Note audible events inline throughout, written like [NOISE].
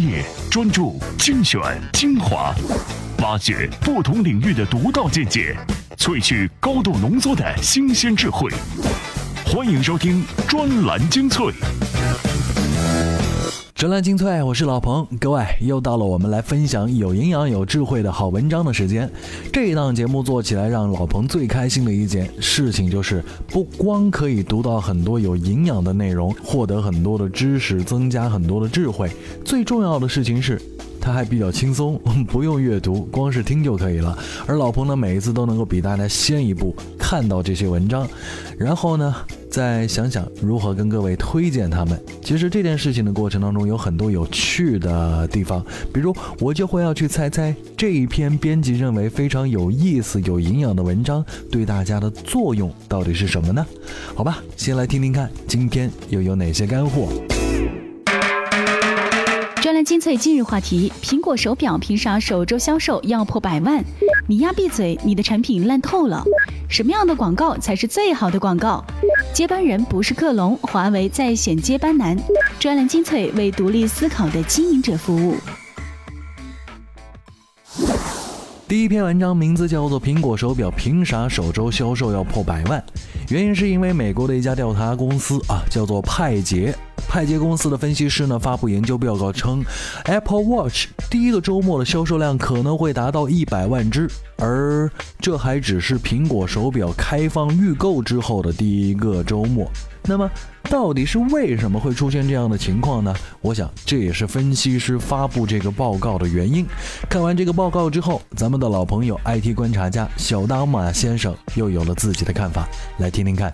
业、专注、精选、精华，挖掘不同领域的独到见解，萃取高度浓缩的新鲜智慧。欢迎收听专栏精粹。专栏精粹，我是老彭。各位，又到了我们来分享有营养、有智慧的好文章的时间。这一档节目做起来，让老彭最开心的一件事情就是，不光可以读到很多有营养的内容，获得很多的知识，增加很多的智慧。最重要的事情是。它还比较轻松，不用阅读，光是听就可以了。而老彭呢，每一次都能够比大家先一步看到这些文章，然后呢，再想想如何跟各位推荐他们。其实这件事情的过程当中有很多有趣的地方，比如我就会要去猜猜这一篇编辑认为非常有意思、有营养的文章对大家的作用到底是什么呢？好吧，先来听听看今天又有哪些干货。专栏精粹今日话题：苹果手表凭啥首周销售要破百万？你丫闭嘴！你的产品烂透了！什么样的广告才是最好的广告？接班人不是克隆，华为在选接班难。专栏精粹为独立思考的经营者服务。第一篇文章名字叫做《苹果手表凭啥首周销售要破百万》，原因是因为美国的一家调查公司啊，叫做派杰。派捷公司的分析师呢发布研究报告称，Apple Watch 第一个周末的销售量可能会达到一百万只，而这还只是苹果手表开放预购之后的第一个周末。那么，到底是为什么会出现这样的情况呢？我想这也是分析师发布这个报告的原因。看完这个报告之后，咱们的老朋友 IT 观察家小当马先生又有了自己的看法，来听听看。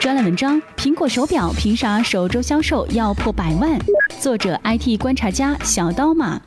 专栏文章：苹果手表凭啥首周销售要破百万？作者：IT 观察家小刀马。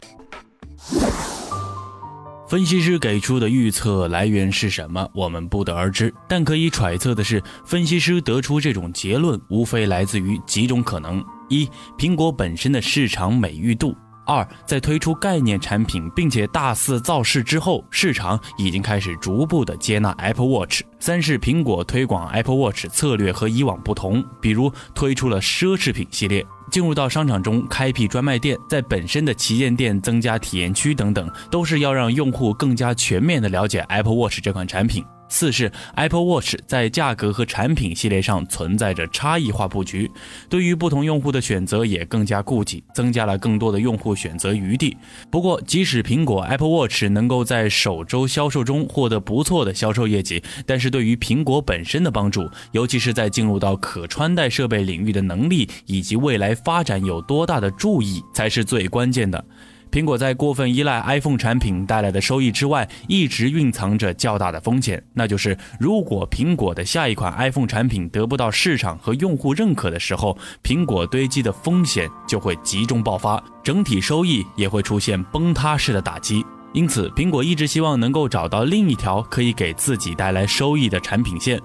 分析师给出的预测来源是什么？我们不得而知。但可以揣测的是，分析师得出这种结论，无非来自于几种可能：一、苹果本身的市场美誉度。二，在推出概念产品并且大肆造势之后，市场已经开始逐步的接纳 Apple Watch。三是苹果推广 Apple Watch 策略和以往不同，比如推出了奢侈品系列，进入到商场中开辟专卖店，在本身的旗舰店增加体验区等等，都是要让用户更加全面的了解 Apple Watch 这款产品。四是 Apple Watch 在价格和产品系列上存在着差异化布局，对于不同用户的选择也更加顾及，增加了更多的用户选择余地。不过，即使苹果 Apple Watch 能够在首周销售中获得不错的销售业绩，但是对于苹果本身的帮助，尤其是在进入到可穿戴设备领域的能力以及未来发展有多大的注意，才是最关键的。苹果在过分依赖 iPhone 产品带来的收益之外，一直蕴藏着较大的风险，那就是如果苹果的下一款 iPhone 产品得不到市场和用户认可的时候，苹果堆积的风险就会集中爆发，整体收益也会出现崩塌式的打击。因此，苹果一直希望能够找到另一条可以给自己带来收益的产品线。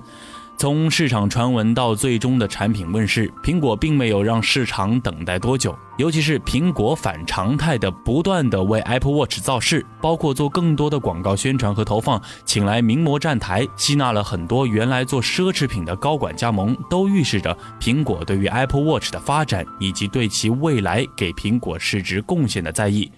从市场传闻到最终的产品问世，苹果并没有让市场等待多久。尤其是苹果反常态的不断的为 Apple Watch 造势，包括做更多的广告宣传和投放，请来名模站台，吸纳了很多原来做奢侈品的高管加盟，都预示着苹果对于 Apple Watch 的发展以及对其未来给苹果市值贡献的在意。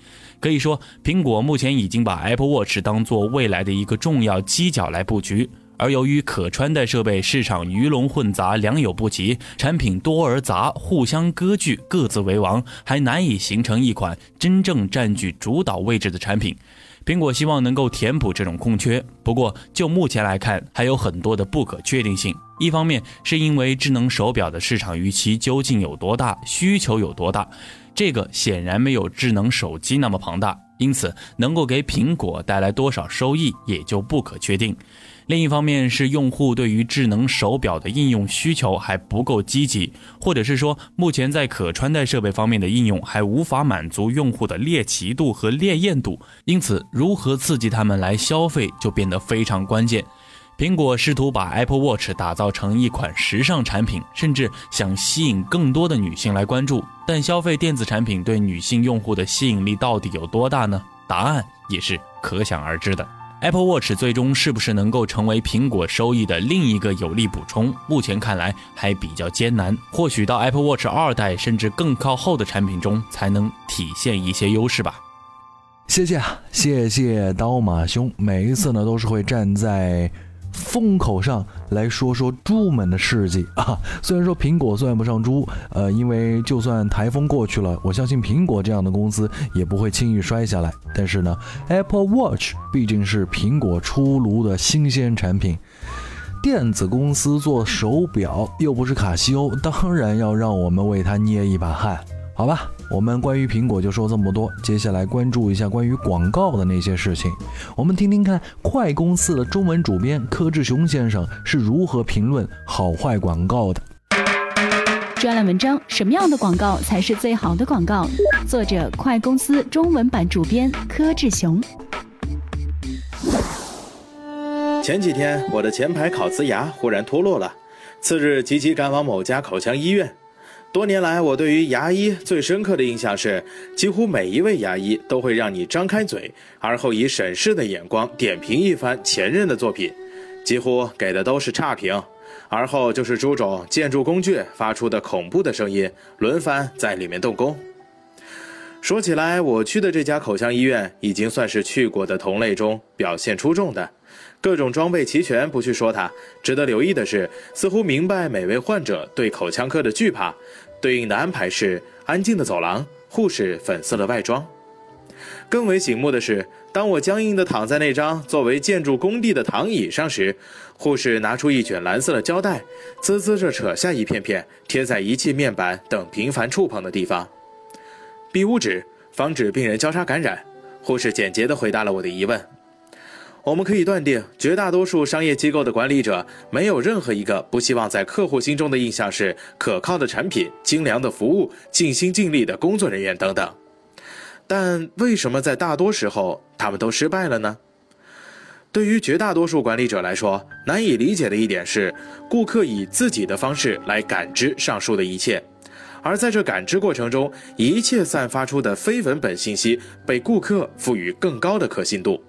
可以说，苹果目前已经把 Apple Watch 当做未来的一个重要犄角来布局。而由于可穿戴设备市场鱼龙混杂、良莠不齐，产品多而杂，互相割据，各自为王，还难以形成一款真正占据主导位置的产品。苹果希望能够填补这种空缺，不过就目前来看，还有很多的不可确定性。一方面是因为智能手表的市场预期究竟有多大，需求有多大，这个显然没有智能手机那么庞大，因此能够给苹果带来多少收益也就不可确定。另一方面是用户对于智能手表的应用需求还不够积极，或者是说目前在可穿戴设备方面的应用还无法满足用户的猎奇度和猎艳度，因此如何刺激他们来消费就变得非常关键。苹果试图把 Apple Watch 打造成一款时尚产品，甚至想吸引更多的女性来关注，但消费电子产品对女性用户的吸引力到底有多大呢？答案也是可想而知的。Apple Watch 最终是不是能够成为苹果收益的另一个有力补充？目前看来还比较艰难，或许到 Apple Watch 二代甚至更靠后的产品中才能体现一些优势吧。谢谢啊，谢谢刀马兄，每一次呢都是会站在。风口上来说说猪们的事迹啊！[LAUGHS] 虽然说苹果算不上猪，呃，因为就算台风过去了，我相信苹果这样的公司也不会轻易摔下来。但是呢，Apple Watch 毕竟是苹果出炉的新鲜产品，电子公司做手表又不是卡西欧，当然要让我们为它捏一把汗，好吧？我们关于苹果就说这么多，接下来关注一下关于广告的那些事情。我们听听看，快公司的中文主编柯志雄先生是如何评论好坏广告的。专栏文章：什么样的广告才是最好的广告？作者：快公司中文版主编柯志雄。前几天，我的前排烤瓷牙忽然脱落了，次日急急赶往某家口腔医院。多年来，我对于牙医最深刻的印象是，几乎每一位牙医都会让你张开嘴，而后以审视的眼光点评一番前任的作品，几乎给的都是差评，而后就是诸种建筑工具发出的恐怖的声音，轮番在里面动工。说起来，我去的这家口腔医院已经算是去过的同类中表现出众的。各种装备齐全，不去说它。值得留意的是，似乎明白每位患者对口腔科的惧怕。对应的安排是安静的走廊，护士粉色的外装。更为醒目的是，当我僵硬地躺在那张作为建筑工地的躺椅上时，护士拿出一卷蓝色的胶带，滋滋着扯下一片片，贴在仪器面板等频繁触碰的地方。闭污纸，防止病人交叉感染。护士简洁地回答了我的疑问。我们可以断定，绝大多数商业机构的管理者没有任何一个不希望在客户心中的印象是可靠的产品、精良的服务、尽心尽力的工作人员等等。但为什么在大多时候他们都失败了呢？对于绝大多数管理者来说，难以理解的一点是，顾客以自己的方式来感知上述的一切，而在这感知过程中，一切散发出的非文本信息被顾客赋予更高的可信度。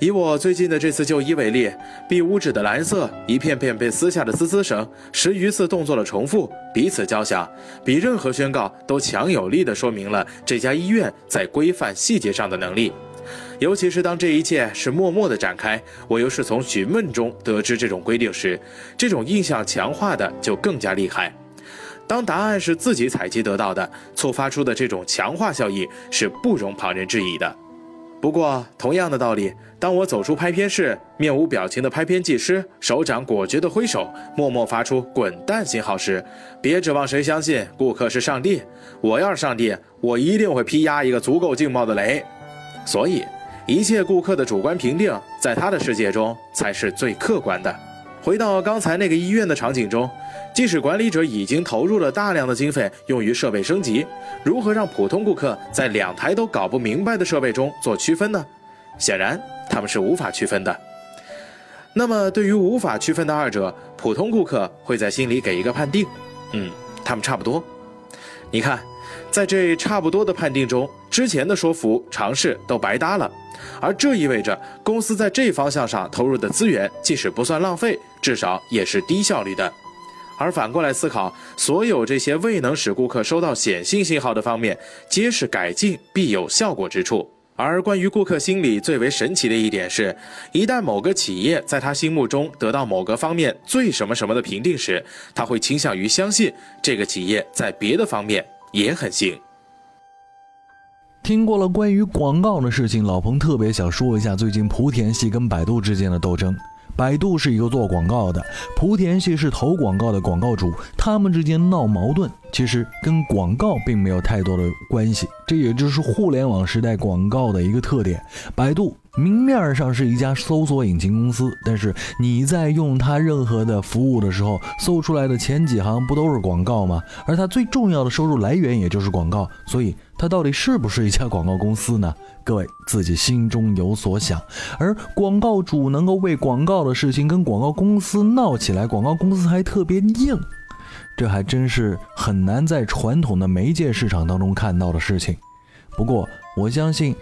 以我最近的这次就医为例，壁屋纸的蓝色一片片被撕下的滋滋声，十余次动作的重复，彼此交响，比任何宣告都强有力地说明了这家医院在规范细节上的能力。尤其是当这一切是默默地展开，我又是从询问中得知这种规定时，这种印象强化的就更加厉害。当答案是自己采集得到的，触发出的这种强化效应是不容旁人质疑的。不过，同样的道理，当我走出拍片室，面无表情的拍片技师手掌果决的挥手，默默发出“滚蛋”信号时，别指望谁相信顾客是上帝。我要是上帝，我一定会劈压一个足够劲爆的雷。所以，一切顾客的主观评定，在他的世界中才是最客观的。回到刚才那个医院的场景中。即使管理者已经投入了大量的经费用于设备升级，如何让普通顾客在两台都搞不明白的设备中做区分呢？显然他们是无法区分的。那么，对于无法区分的二者，普通顾客会在心里给一个判定：嗯，他们差不多。你看，在这差不多的判定中，之前的说服尝试都白搭了，而这意味着公司在这方向上投入的资源，即使不算浪费，至少也是低效率的。而反过来思考，所有这些未能使顾客收到显性信号的方面，皆是改进必有效果之处。而关于顾客心理最为神奇的一点是，一旦某个企业在他心目中得到某个方面最什么什么的评定时，他会倾向于相信这个企业在别的方面也很行。听过了关于广告的事情，老彭特别想说一下最近莆田系跟百度之间的斗争。百度是一个做广告的，莆田系是投广告的广告主，他们之间闹矛盾，其实跟广告并没有太多的关系。这也就是互联网时代广告的一个特点。百度明面上是一家搜索引擎公司，但是你在用它任何的服务的时候，搜出来的前几行不都是广告吗？而它最重要的收入来源也就是广告，所以。它到底是不是一家广告公司呢？各位自己心中有所想。而广告主能够为广告的事情跟广告公司闹起来，广告公司还特别硬，这还真是很难在传统的媒介市场当中看到的事情。不过我相信，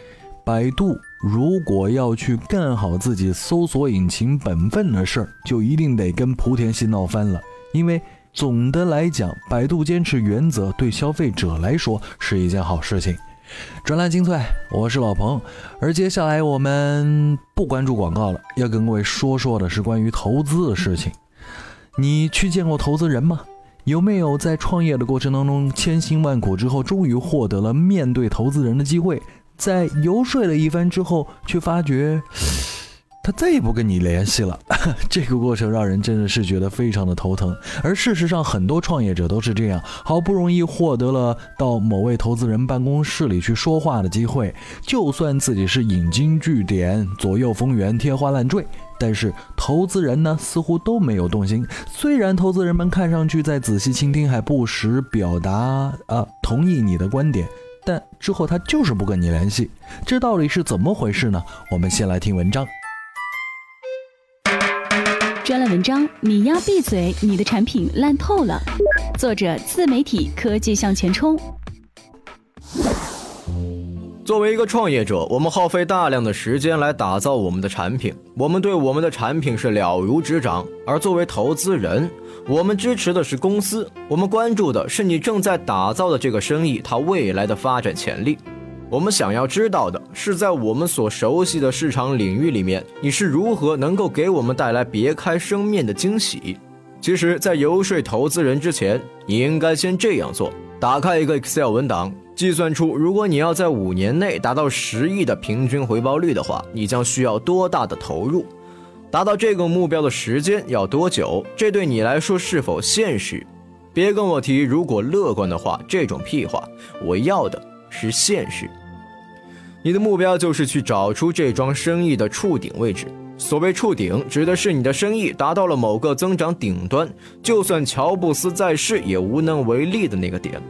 百度如果要去干好自己搜索引擎本分的事儿，就一定得跟莆田系闹翻了。因为总的来讲，百度坚持原则对消费者来说是一件好事情。专栏精粹，我是老彭。而接下来我们不关注广告了，要跟各位说说的是关于投资的事情。你去见过投资人吗？有没有在创业的过程当中千辛万苦之后，终于获得了面对投资人的机会？在游说了一番之后，却发觉 [LAUGHS] 他再也不跟你联系了。[LAUGHS] 这个过程让人真的是觉得非常的头疼。而事实上，很多创业者都是这样，好不容易获得了到某位投资人办公室里去说话的机会，就算自己是引经据典、左右逢源、天花乱坠，但是投资人呢似乎都没有动心。虽然投资人们看上去在仔细倾听，还不时表达啊同意你的观点。但之后他就是不跟你联系，这到底是怎么回事呢？我们先来听文章。专栏文章：你丫闭嘴，你的产品烂透了。作者：自媒体科技向前冲。作为一个创业者，我们耗费大量的时间来打造我们的产品，我们对我们的产品是了如指掌。而作为投资人，我们支持的是公司，我们关注的是你正在打造的这个生意它未来的发展潜力。我们想要知道的是，在我们所熟悉的市场领域里面，你是如何能够给我们带来别开生面的惊喜。其实，在游说投资人之前，你应该先这样做：打开一个 Excel 文档。计算出，如果你要在五年内达到十亿的平均回报率的话，你将需要多大的投入？达到这个目标的时间要多久？这对你来说是否现实？别跟我提如果乐观的话，这种屁话。我要的是现实。你的目标就是去找出这桩生意的触顶位置。所谓触顶，指的是你的生意达到了某个增长顶端，就算乔布斯在世也无能为力的那个点。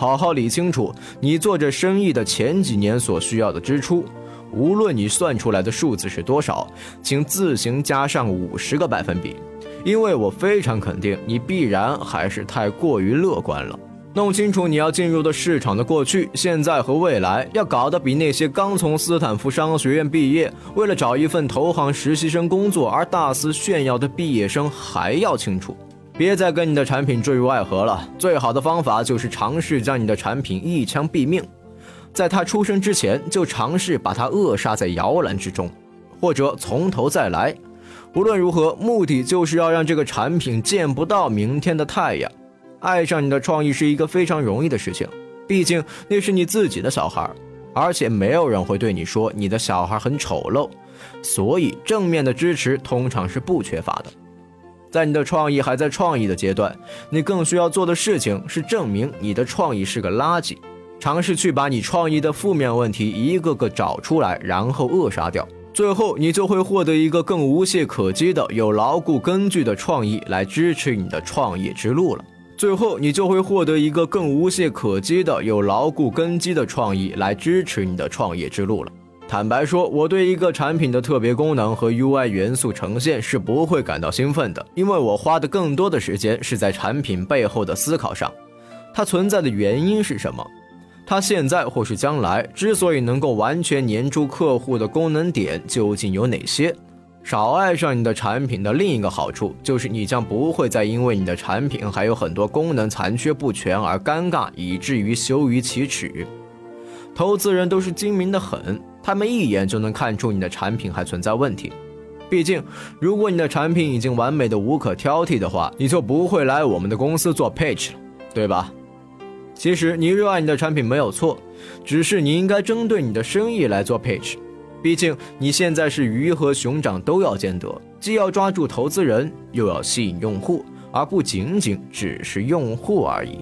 好好理清楚你做这生意的前几年所需要的支出，无论你算出来的数字是多少，请自行加上五十个百分比，因为我非常肯定你必然还是太过于乐观了。弄清楚你要进入的市场的过去、现在和未来，要搞得比那些刚从斯坦福商学院毕业，为了找一份投行实习生工作而大肆炫耀的毕业生还要清楚。别再跟你的产品坠入爱河了。最好的方法就是尝试将你的产品一枪毙命，在它出生之前就尝试把它扼杀在摇篮之中，或者从头再来。无论如何，目的就是要让这个产品见不到明天的太阳。爱上你的创意是一个非常容易的事情，毕竟那是你自己的小孩，而且没有人会对你说你的小孩很丑陋，所以正面的支持通常是不缺乏的。在你的创意还在创意的阶段，你更需要做的事情是证明你的创意是个垃圾，尝试去把你创意的负面问题一个个找出来，然后扼杀掉。最后，你就会获得一个更无懈可击的、有牢固根据的创意来支持你的创业之路了。最后，你就会获得一个更无懈可击的、有牢固根基的创意来支持你的创业之路了。坦白说，我对一个产品的特别功能和 UI 元素呈现是不会感到兴奋的，因为我花的更多的时间是在产品背后的思考上。它存在的原因是什么？它现在或是将来之所以能够完全粘住客户的功能点究竟有哪些？少爱上你的产品的另一个好处就是，你将不会再因为你的产品还有很多功能残缺不全而尴尬，以至于羞于启齿。投资人都是精明的很。他们一眼就能看出你的产品还存在问题。毕竟，如果你的产品已经完美的无可挑剔的话，你就不会来我们的公司做 pitch 了，对吧？其实你热爱你的产品没有错，只是你应该针对你的生意来做 pitch。毕竟你现在是鱼和熊掌都要兼得，既要抓住投资人，又要吸引用户，而不仅仅只是用户而已。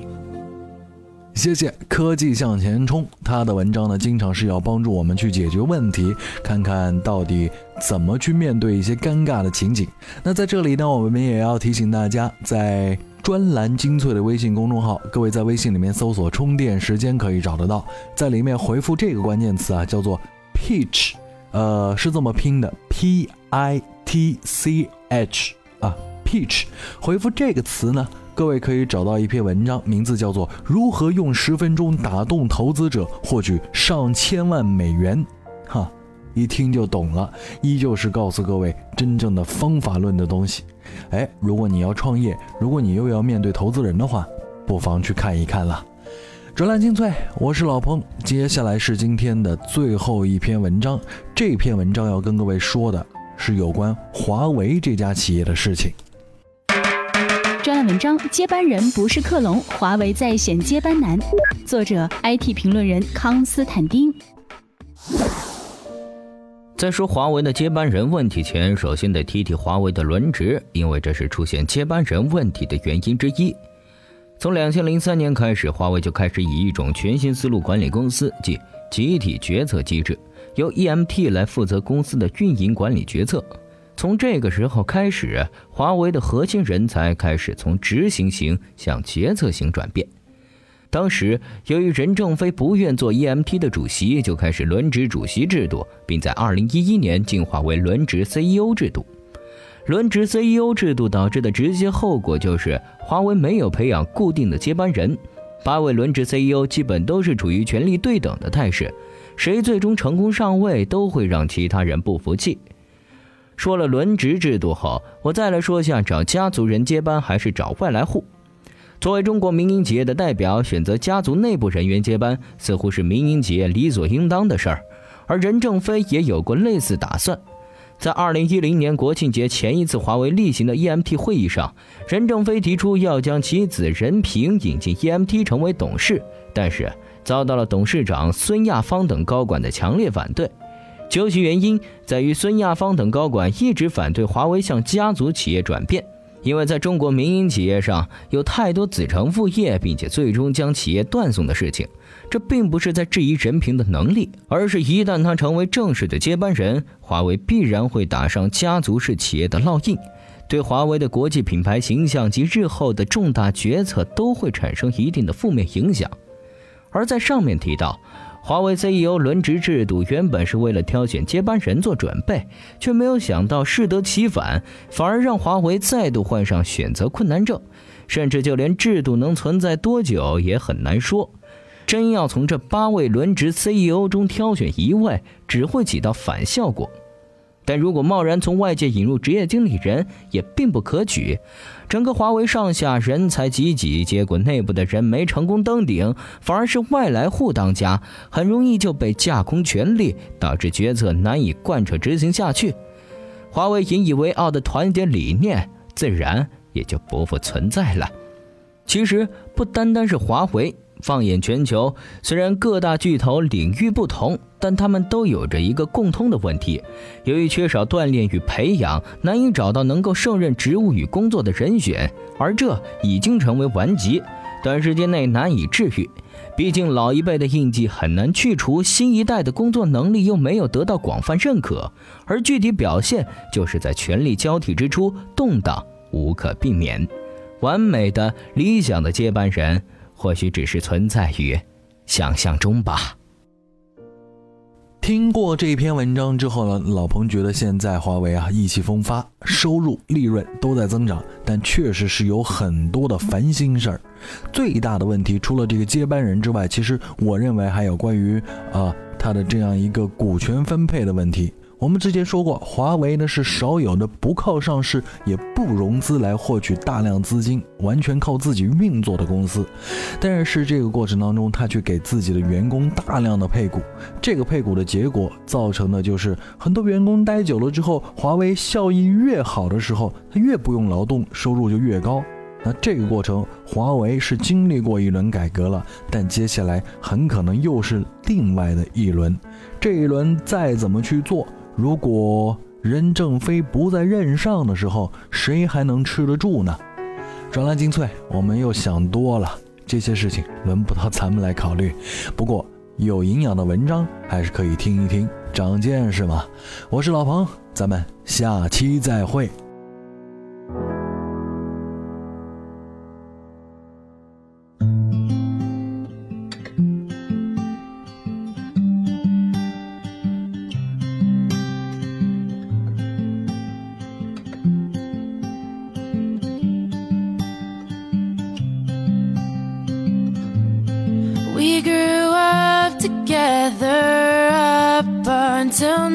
谢谢科技向前冲，他的文章呢，经常是要帮助我们去解决问题，看看到底怎么去面对一些尴尬的情景。那在这里呢，我们也要提醒大家，在专栏精粹的微信公众号，各位在微信里面搜索“充电时间”可以找得到，在里面回复这个关键词啊，叫做 “peach”，呃，是这么拼的，P I T C H 啊，peach，回复这个词呢。各位可以找到一篇文章，名字叫做《如何用十分钟打动投资者，获取上千万美元》。哈，一听就懂了，依旧是告诉各位真正的方法论的东西。哎，如果你要创业，如果你又要面对投资人的话，不妨去看一看了。专栏精粹，我是老彭，接下来是今天的最后一篇文章。这篇文章要跟各位说的是有关华为这家企业的事情。专栏文章：接班人不是克隆，华为再显接班难。作者：IT 评论人康斯坦丁。在说华为的接班人问题前，首先得提提华为的轮值，因为这是出现接班人问题的原因之一。从两千零三年开始，华为就开始以一种全新思路管理公司，即集体决策机制，由 EMT 来负责公司的运营管理决策。从这个时候开始，华为的核心人才开始从执行型向决策型转变。当时，由于任正非不愿做 EMT 的主席，就开始轮值主席制度，并在2011年进化为轮值 CEO 制度。轮值 CEO 制度导致的直接后果就是，华为没有培养固定的接班人，八位轮值 CEO 基本都是处于权力对等的态势，谁最终成功上位，都会让其他人不服气。说了轮值制度后，我再来说下找家族人接班还是找外来户。作为中国民营企业的代表，选择家族内部人员接班，似乎是民营企业理所应当的事儿。而任正非也有过类似打算，在二零一零年国庆节前一次华为例行的 EMT 会议上，任正非提出要将其子任平引进 EMT 成为董事，但是遭到了董事长孙亚芳等高管的强烈反对。究其原因，在于孙亚芳等高管一直反对华为向家族企业转变。因为在中国民营企业上有太多子承父业，并且最终将企业断送的事情，这并不是在质疑任平的能力，而是一旦他成为正式的接班人，华为必然会打上家族式企业的烙印，对华为的国际品牌形象及日后的重大决策都会产生一定的负面影响。而在上面提到。华为 CEO 轮值制度原本是为了挑选接班人做准备，却没有想到适得其反，反而让华为再度患上选择困难症，甚至就连制度能存在多久也很难说。真要从这八位轮值 CEO 中挑选一位，只会起到反效果。但如果贸然从外界引入职业经理人，也并不可取。整个华为上下人才济济，结果内部的人没成功登顶，反而是外来户当家，很容易就被架空权力，导致决策难以贯彻执行下去。华为引以为傲的团结理念，自然也就不复存在了。其实不单单是华为。放眼全球，虽然各大巨头领域不同，但他们都有着一个共通的问题：由于缺少锻炼与培养，难以找到能够胜任职务与工作的人选，而这已经成为顽疾，短时间内难以治愈。毕竟老一辈的印记很难去除，新一代的工作能力又没有得到广泛认可，而具体表现就是在权力交替之初，动荡无可避免。完美的、理想的接班人。或许只是存在于想象中吧。听过这篇文章之后呢，老彭觉得现在华为啊意气风发，收入、利润都在增长，但确实是有很多的烦心事儿。最大的问题，除了这个接班人之外，其实我认为还有关于啊他的这样一个股权分配的问题。我们之前说过，华为呢是少有的不靠上市也不融资来获取大量资金，完全靠自己运作的公司。但是这个过程当中，他却给自己的员工大量的配股。这个配股的结果造成的就是很多员工待久了之后，华为效益越好的时候，他越不用劳动，收入就越高。那这个过程，华为是经历过一轮改革了，但接下来很可能又是另外的一轮。这一轮再怎么去做？如果任正非不在任上的时候，谁还能吃得住呢？专栏精粹，我们又想多了，这些事情轮不到咱们来考虑。不过有营养的文章还是可以听一听，长见识嘛。我是老彭，咱们下期再会。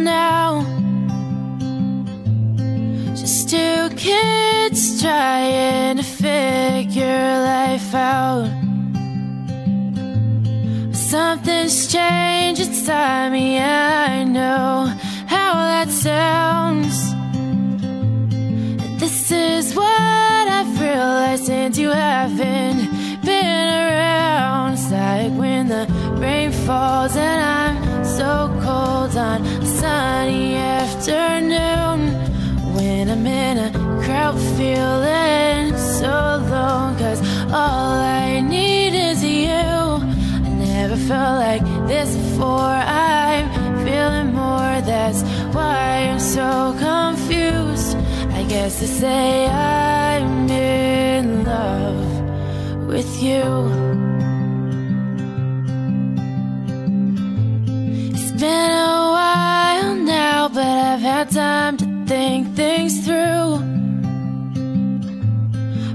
Now. Just two kids trying to figure life out. Something's changed inside me, I know how that sounds. This is what I've realized since you haven't been around. It's like when the rain falls and I'm so cold on sunny afternoon. When I'm in a crowd feeling so alone, cause all I need is you. I never felt like this before. I'm feeling more, that's why I'm so confused. I guess to say I'm in love with you. I've time to think things through.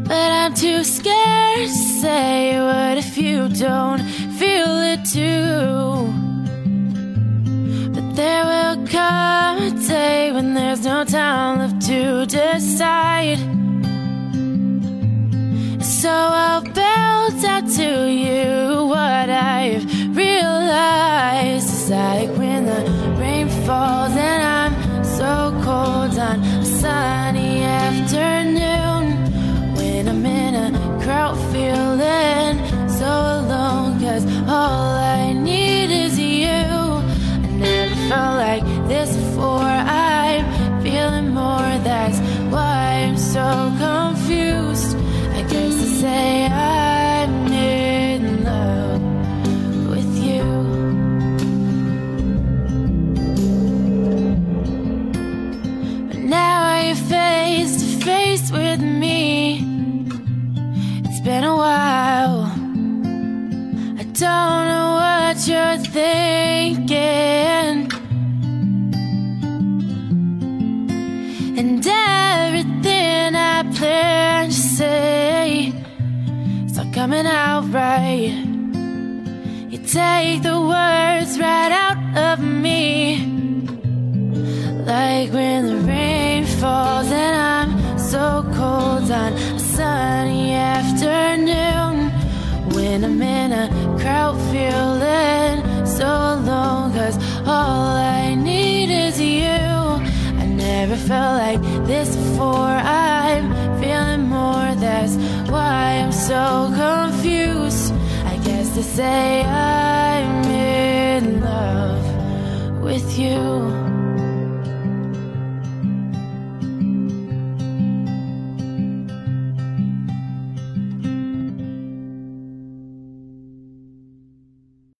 But I'm too scared to say what if you don't feel it too. But there will come a day when there's no time left to decide. So I'll belt out to you what I've realized. It's like when the rain falls and cold on a sunny afternoon. When I'm in a crowd feeling so alone, cause all I need is you. I never felt like this before. I'm feeling more, that's why I'm so confused. I guess to say I'm thinking. And everything I planned to say is not coming out right. You take the words right out of me. Like when the rain falls and I'm so cold on a sunny afternoon. When I'm in a crowd feeling so alone, cause all I need is you. I never felt like this before. I'm feeling more, that's why I'm so confused. I guess to say I'm in love with you.